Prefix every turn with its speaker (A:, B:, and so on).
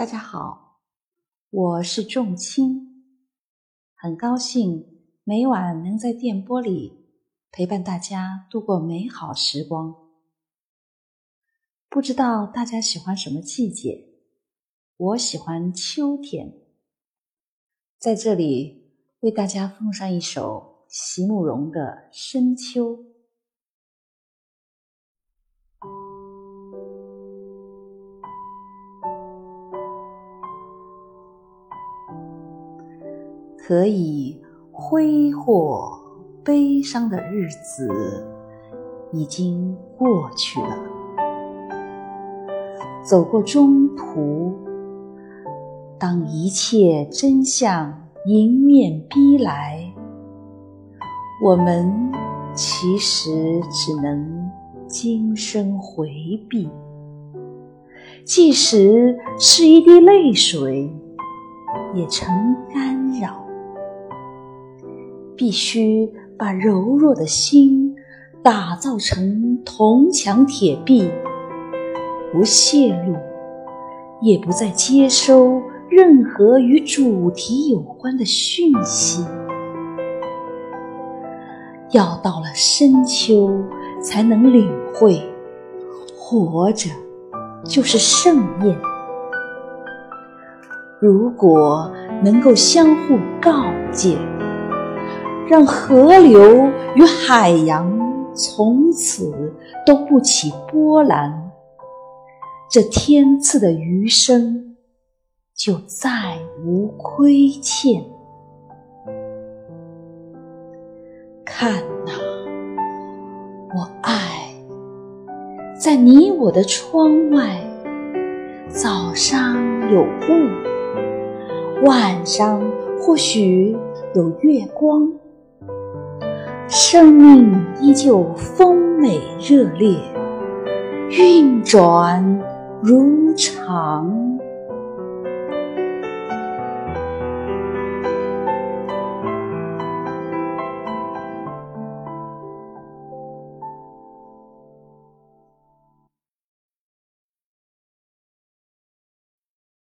A: 大家好，我是仲青，很高兴每晚能在电波里陪伴大家度过美好时光。不知道大家喜欢什么季节？我喜欢秋天。在这里为大家奉上一首席慕容的《深秋》。可以挥霍悲伤的日子已经过去了，走过中途，当一切真相迎面逼来，我们其实只能今生回避，即使是一滴泪水，也成干扰。必须把柔弱的心打造成铜墙铁壁，不泄露，也不再接收任何与主题有关的讯息。要到了深秋，才能领会，活着就是盛宴。如果能够相互告诫。让河流与海洋从此都不起波澜，这天赐的余生就再无亏欠。看呐，我爱，在你我的窗外，早上有雾，晚上或许有月光。生命依旧丰美热烈，运转如常。